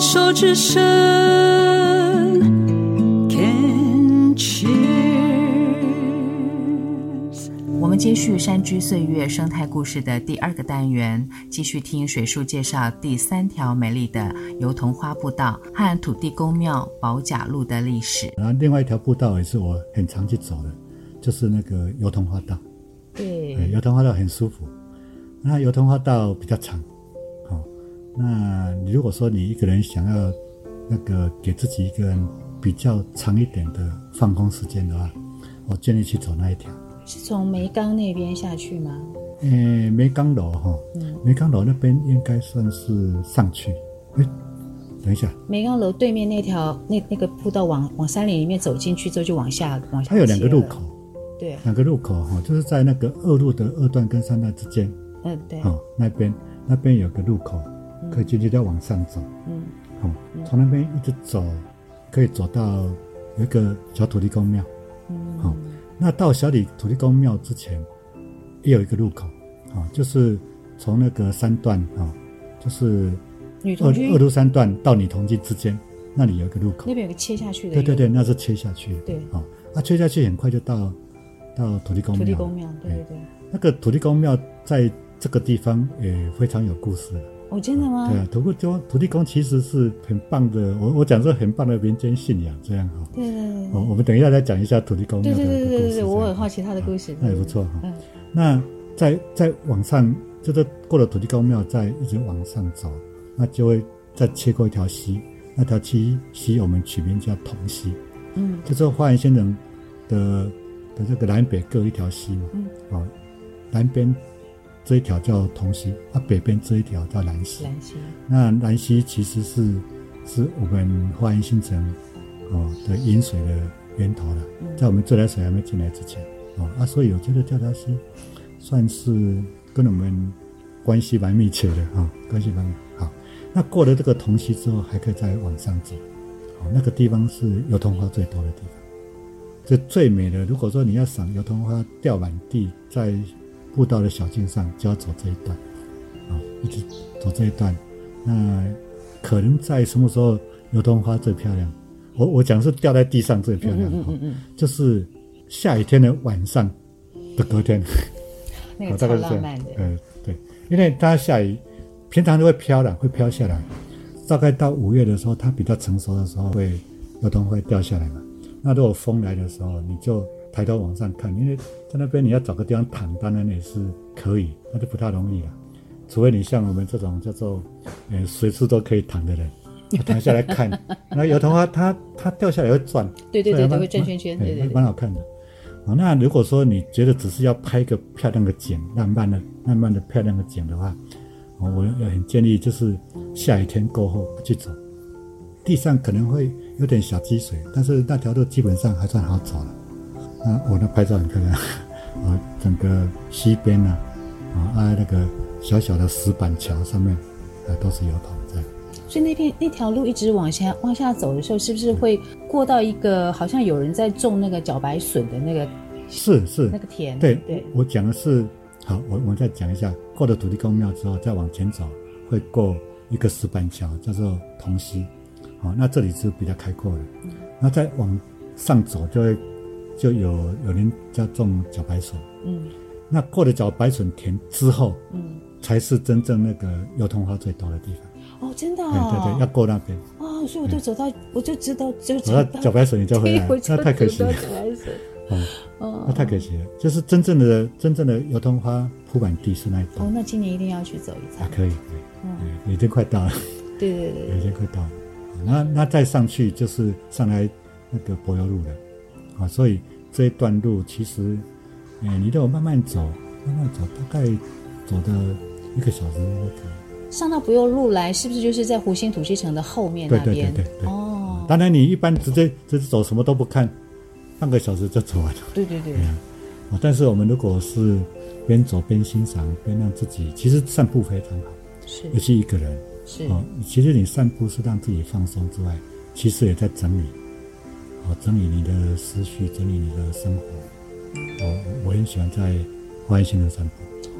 手之声，Can cheers。我们接续山居岁月生态故事的第二个单元，继续听水树介绍第三条美丽的油桐花步道和土地公庙保甲路的历史。然后另外一条步道也是我很常去走的，就是那个油桐花道。对，油桐花道很舒服。那油桐花道比较长，好，那你如果说你一个人想要那个给自己一个人比较长一点的放空时间的话，我建议去走那一条。是从梅岗那边下去吗？嗯，梅岗楼哈，梅岗楼那边应该算是上去。哎，等一下，梅岗楼对面那条那那个步道往往山林里面走进去之后就往下往下。它有两个入口，对，两个入口哈，就是在那个二路的二段跟三段之间。嗯，对。哦，那边那边有个路口，可以继续再往上走。嗯，哦，从那边一直走，可以走到有一个小土地公庙。嗯，好，那到小李土地公庙之前，也有一个路口，啊，就是从那个三段啊，就是二二路三段到女童军之间，那里有一个路口。那边有个切下去的。对对对，那是切下去。对。啊，那切下去很快就到到土地公庙。土地公庙，对对对。那个土地公庙在。这个地方也非常有故事哦，真的吗？对啊，土地公土地公其实是很棒的，我我讲是很棒的民间信仰，这样哈。对对对。哦，我们等一下再讲一下土地公庙的故事。对对对对对，我很好奇他的故事。那也不错哈。嗯。那再再往上，就是过了土地公庙，再一直往上走，那就会再切过一条溪，那条溪溪我们取名叫桐溪。嗯。就是花园先生的的这个南北各一条溪嘛。嗯。哦，南边。这一条叫桐溪，啊，北边这一条叫兰溪。兰溪，那兰溪其实是是我们花园新城哦的引水的源头了，在我们自来水还没进来之前哦啊，所以我觉得这条溪算是跟我们关系蛮密切的啊，关系蛮好。那过了这个桐溪之后，还可以再往上走，哦，那个地方是油桐花最多的地方，这最美的。如果说你要赏油桐花掉满地，在步道的小径上就要走这一段，啊，一直走这一段，那可能在什么时候油桐花最漂亮？我我讲是掉在地上最漂亮，嗯嗯嗯，就是下雨天的晚上的隔天，那个超浪漫的，呃，对，因为它下雨，平常都会飘的，会飘下来，大概到五月的时候，它比较成熟的时候，会油桐会掉下来嘛。那如果风来的时候，你就。抬头往上看，因为在那边你要找个地方躺，当然也是可以，那就不太容易了。除非你像我们这种叫做，呃，随处都可以躺的人，躺下来看，那油桐花它它掉下来会转，对对对，会转圈圈，对对，蛮好看的。啊，那如果说你觉得只是要拍一个漂亮的景，浪漫的、浪漫的漂亮的景的话，我也很建议就是下雨天过后去走，地上可能会有点小积水，但是那条路基本上还算好走了。啊，我那拍照很漂亮，啊，整个西边呢，啊，啊，那个小小的石板桥上面，啊，都是油桐在。所以那片那条路一直往下往下走的时候，是不是会过到一个好像有人在种那个茭白笋的那个？是是。那个田。对对，我讲的是，好，我我再讲一下，过了土地公庙之后，再往前走，会过一个石板桥，叫做铜溪，好，那这里是比较开阔的，嗯，那再往上走就会。就有有人家种茭白笋，嗯，那过了茭白笋田之后，嗯，才是真正那个油桐花最多的地方。哦，真的啊？对对，要过那边。哦，所以我就走到，我就知道，就走到茭白笋你就回来，那太可惜了。茭白笋，哦，那太可惜了。就是真正的真正的油桐花铺满地是那一段。哦，那今年一定要去走一趟。可以，嗯，已经快到了。对对对，已经快到了。那那再上去就是上来那个柏油路了。啊，所以这一段路其实，哎，你都慢慢走，慢慢走，大概走的一个小时就可以。上到不用路来，是不是就是在湖心土溪城的后面那边？对对对对对。哦。当然，你一般直接直接走，什么都不看，半个小时就走完了。对对对。啊，但是我们如果是边走边欣赏，边让自己，其实散步非常好。是。尤其一个人。是。哦，其实你散步是让自己放松之外，其实也在整理。整理你的思绪，整理你的生活。哦我很喜欢在花园新城散步。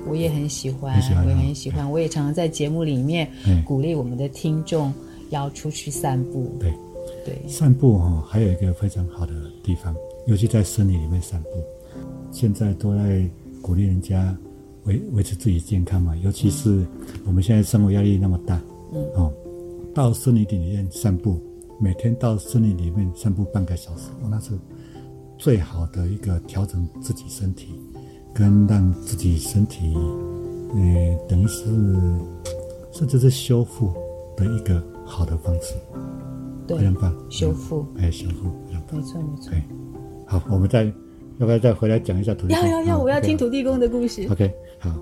我也很喜欢，很喜欢，我也很喜欢。我也常常在节目里面鼓励我们的听众要出去散步。对，对，散步哈，还有一个非常好的地方，尤其在森林里面散步。现在都在鼓励人家维维持自己健康嘛，尤其是我们现在生活压力那么大，嗯，哦，到森林里面散步，每天到森林里面散步半个小时，哦，那是最好的一个调整自己身体，跟让自己身体，呃，等于是甚至是修复的一个好的方式，对，非常棒，修复，哎，修复，非常棒，没错没错，对，好，我们再。要不要再回来讲一下土地公？要要要，我要听土地公的故事。OK，好，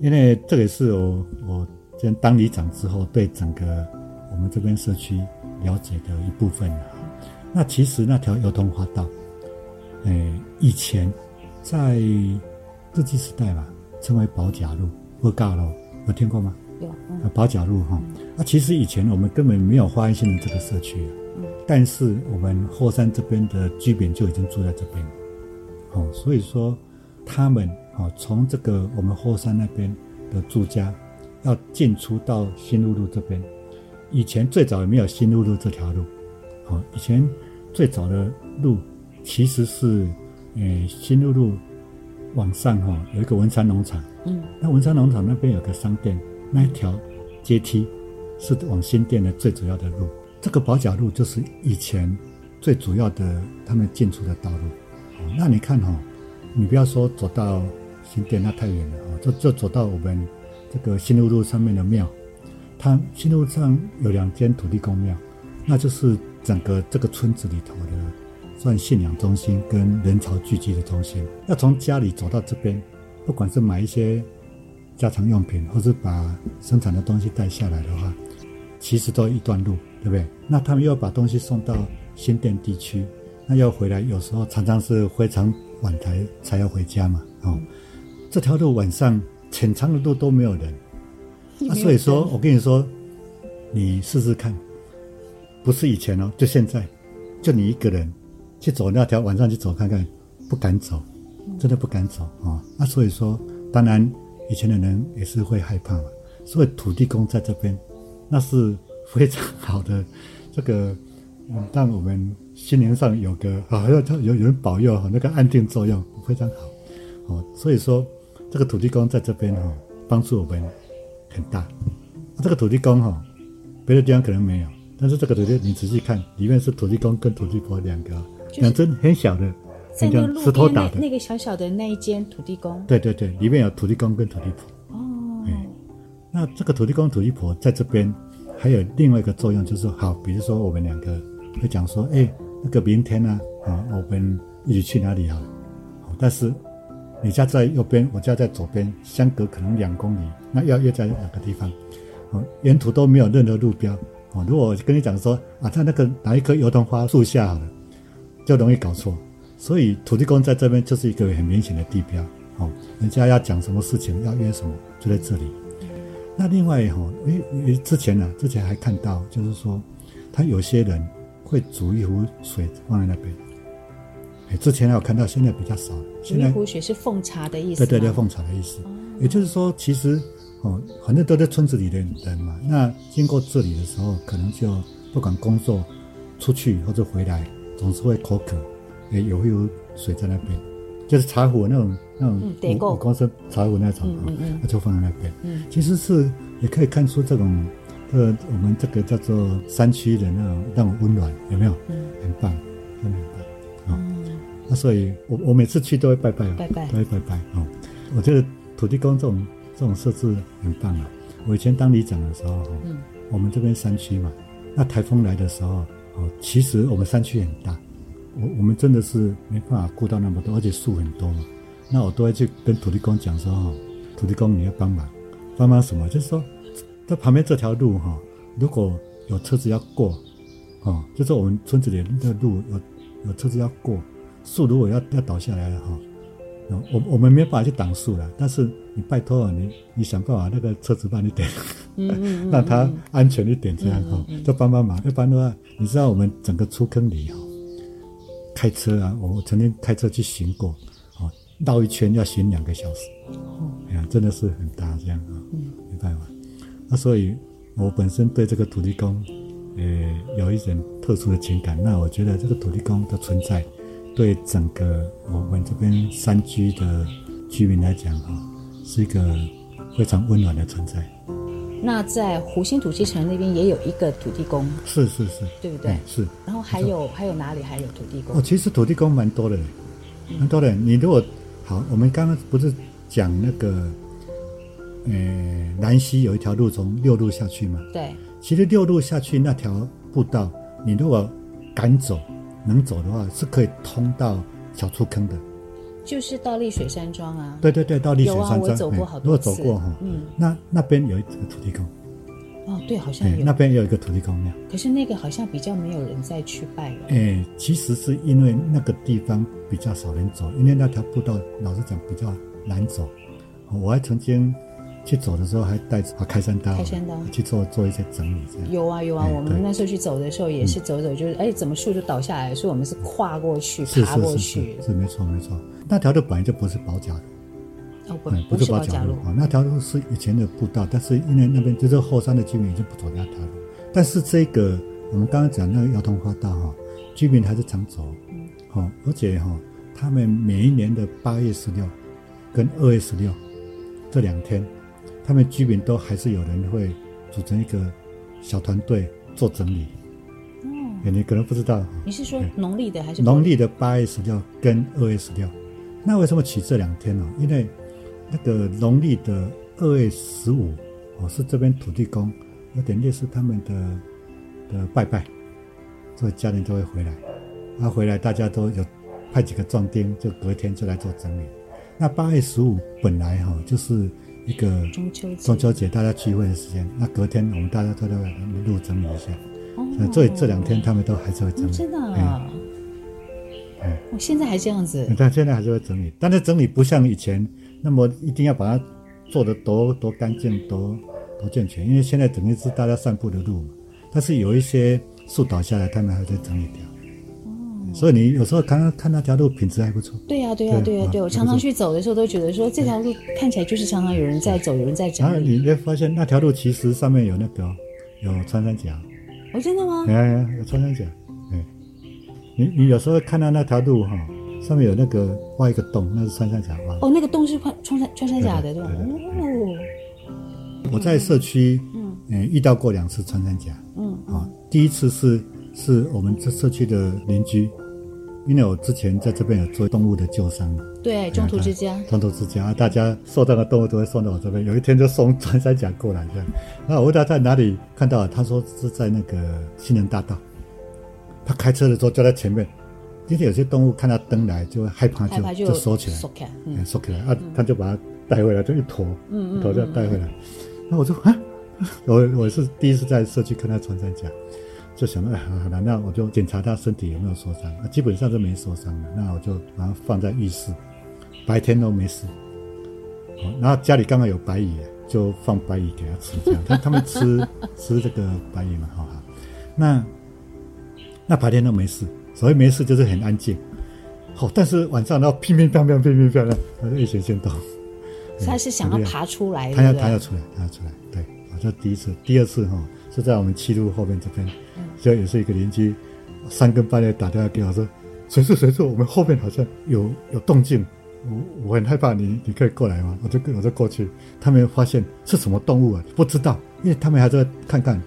因为这个是我我先当里长之后对整个我们这边社区了解的一部分。那其实那条油桐花道，哎，以前在日据时代吧，称为保甲路或尬路，有听过吗？有。嗯、保甲路哈，那、啊、其实以前我们根本没有花园新村这个社区，嗯，但是我们后山这边的居民就已经住在这边。哦，所以说他们哦，从这个我们后山那边的住家，要进出到新路路这边，以前最早也没有新路路这条路，哦，以前最早的路其实是，诶，新路路往上哈有一个文山农场，嗯，那文山农场那边有个商店，那一条阶梯是往新店的最主要的路，这个保甲路就是以前最主要的他们进出的道路。那你看哈，你不要说走到新店那太远了啊，就就走到我们这个新路路上面的庙，它新路上有两间土地公庙，那就是整个这个村子里头的算信仰中心跟人潮聚集的中心。要从家里走到这边，不管是买一些家常用品，或是把生产的东西带下来的话，其实都一段路，对不对？那他们又要把东西送到新店地区。那要回来，有时候常常是非常晚才才要回家嘛。哦，这条路晚上很长的路都没有人，啊、所以说我跟你说，你试试看，不是以前哦，就现在，就你一个人去走那条晚上去走看看，不敢走，真的不敢走啊、哦。那所以说，当然以前的人也是会害怕嘛。所以土地公在这边，那是非常好的这个。嗯，让我们心灵上有个啊，要 他有有人保佑哈，那个安定作用非常好，哦，所以说这个土地公在这边哈，帮助我们很大。这个土地公哈，别的地方可能没有，但是这个土地你仔细看，里面是土地公跟土地婆两个，两尊很小的，很像石头打的那个小小的那一间土地公。对对对，里面有土地公跟土地婆。哦。哎，那这个土地公土地婆在这边还有另外一个作用，就是好，比如说我们两个。会讲说，哎，那个明天呢，啊，我们一起去哪里啊？但是你家在右边，我家在左边，相隔可能两公里，那要约在哪个地方？哦，沿途都没有任何路标。哦，如果我跟你讲说，啊，在那个哪一棵油桐花树下好了，就容易搞错。所以土地公在这边就是一个很明显的地标。哦，人家要讲什么事情，要约什么，就在这里。那另外哈，诶，之前呢，之前还看到，就是说，他有些人。会煮一壶水放在那边。哎，之前还有看到，现在比较少。现在煮一壶水是奉茶的意思。对对对，奉茶的意思。也就是说，其实哦，反正都在村子里的人嘛。那经过这里的时候，可能就不管工作、出去或者回来，总是会口渴。哎，有会有水在那边，就是茶壶那种那种五五公升茶壶那种嗯嗯嗯、就放在那边。嗯，其实是也可以看出这种。呃，我们这个叫做山区的那种那种温暖，有没有？嗯，很棒！那所以我我每次去都会拜拜，拜拜，都会拜拜哦！我觉得土地公这种这种设置很棒啊！我以前当里长的时候，嗯，我们这边山区嘛，那台风来的时候，哦，其实我们山区很大，我我们真的是没办法顾到那么多，而且树很多嘛，那我都会去跟土地公讲说，哈，土地公你要帮忙，帮忙什么？就是说。在旁边这条路哈，如果有车子要过，哦，就是我们村子里的路有有车子要过，树如果要要倒下来了哈，我我们没办法去挡树了，但是你拜托啊，你你想办法那个车子帮你点，嗯嗯嗯让它安全一点这样哈，就帮帮忙。一般的话，你知道我们整个出坑里哈，开车啊，我曾经开车去巡过，哦，绕一圈要巡两个小时，哎呀，真的是很大这样啊，没办法。那所以，我本身对这个土地公，呃有一点特殊的情感。那我觉得这个土地公的存在，对整个我们这边山居的居民来讲哈，是一个非常温暖的存在。那在湖心土鸡城那边也有一个土地公，是是是，对不对？是。然后还有还有哪里还有土地公？哦，其实土地公蛮多的，蛮多的。你如果好，我们刚刚不是讲那个，呃，南溪有一条路从六路下去嘛？对。其实六路下去那条步道，你如果敢走，能走的话，是可以通到小厝坑的。就是到丽水山庄啊。对对对，到丽水山庄。有啊，我走过好多次。如果走过哈，嗯，那那边有一个土地公。哦，对，好像有。那边有一个土地公庙。可是那个好像比较没有人再去拜了。哎，其实是因为那个地方比较少人走，因为那条步道老实讲比较难走。我还曾经。去走的时候还带着开山刀，开山刀去做做一些整理，这样有啊有啊。我们那时候去走的时候也是走走，就是哎，怎么树就倒下来？所以我们是跨过去，爬过去。是没错没错。那条路本来就不是保甲路，哦不不是保甲路啊。那条路是以前的步道，但是因为那边就是后山的居民已经不走那条路。但是这个我们刚刚讲那个妖通花道哈，居民还是常走。嗯。好，而且哈，他们每一年的八月十六跟二月十六这两天。他们居民都还是有人会组成一个小团队做整理。哦，你可能不知道。你是说农历的还是农历的八月十六跟二月十六？那为什么起这两天呢？因为那个农历的二月十五哦，是这边土地公有点类似他们的的拜拜，所以家人都会回来。他回来大家都有派几个壮丁，就隔天就来做整理。那八月十五本来哈就是。一个中秋节，中秋节大家聚会的时间，那隔天我们大家都在路整理一下。哦，所以这两天他们都还是会整理。真的啊？嗯，我现在还这样子。但现在还是会整理，但是整理不像以前那么一定要把它做得多多干净、多多健全，因为现在整个是大家散步的路嘛。但是有一些树倒下来，他们还在整理掉。所以你有时候看看那条路品质还不错。对呀，对呀，对呀，对。我常常去走的时候都觉得说，这条路看起来就是常常有人在走，有人在整理。然后你会发现那条路其实上面有那个有穿山甲。哦，真的吗？哎呀，有穿山甲。哎，你你有时候看到那条路哈，上面有那个挖一个洞，那是穿山甲挖。哦，那个洞是穿穿山穿山甲的，对吧？哦。我在社区嗯遇到过两次穿山甲。嗯。啊，第一次是。是我们这社区的邻居，因为我之前在这边有做动物的救伤，对，中途之家，中途之家，大家受伤的动物都会送到我这边。有一天就送穿山甲过来，这样。那我问他在哪里看到，他说是在那个新人大道。他开车的时候就在前面，今天有些动物看到灯来就会害怕，就就缩起来，缩起来，嗯，缩起来啊，他就把它带回来，就一坨，一坨就带回来。那我说啊，我我是第一次在社区看到穿山甲。就想到，哎，好那我就检查他身体有没有受伤，那基本上是没受伤的。那我就把它放在浴室，白天都没事。然后家里刚好有白蚁，就放白蚁给他吃，这样他他们吃 吃这个白蚁嘛，好好。那那白天都没事，所谓没事就是很安静。好，但是晚上然后乒乒乓乓乒乒乓乓，他就一直先动。他是想要爬出来，他要他要出来，他要出来。对，我这第一次，第二次哈是在我们七路后面这边。这也是一个邻居，三更半夜打电话给我说：“谁是谁是？我们后面好像有有动静，我我很害怕你，你你可以过来吗？”我就我就过去，他们发现是什么动物啊？不知道，因为他们还在看看，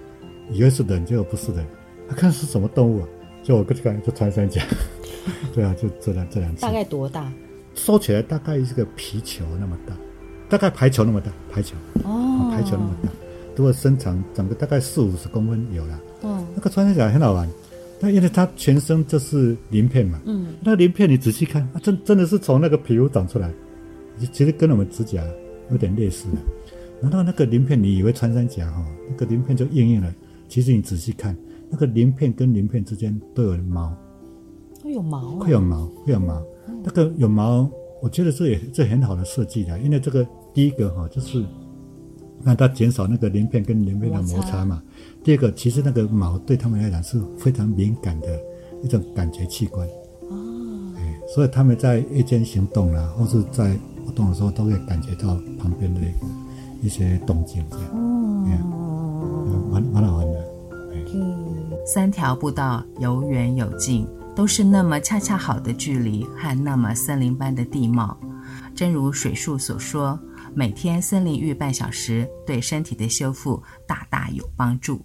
以为是人，结果不是人，他看是什么动物啊？就我过去看，就穿山甲，对啊，就这两这两次。大概多大？收起来大概是个皮球那么大，大概排球那么大，排球哦，排球那么大，如果身长长个大概四五十公分有了。哦，那个穿山甲很好玩，那因为它全身就是鳞片嘛，嗯，那个鳞片你仔细看，啊，真真的是从那个皮肤长出来，其实跟我们指甲有点类似的。然后那个鳞片，你以为穿山甲哈，那个鳞片就硬硬的，其实你仔细看，那个鳞片跟鳞片之间都有毛，会有毛，会有毛，会有毛，那个有毛，我觉得这也这很好的设计的，因为这个第一个哈就是。让它减少那个鳞片跟鳞片的摩擦嘛。第二个，其实那个毛对他们来讲是非常敏感的一种感觉器官。哦。哎，所以他们在夜间行动啦，或是在活动的时候，都会感觉到旁边的一个一些动静这样。哦。蛮蛮好玩的。嗯。三条步道有远有近，都是那么恰恰好的距离和那么森林般的地貌。正如水树所说，每天森林浴半小时，对身体的修复大大有帮助。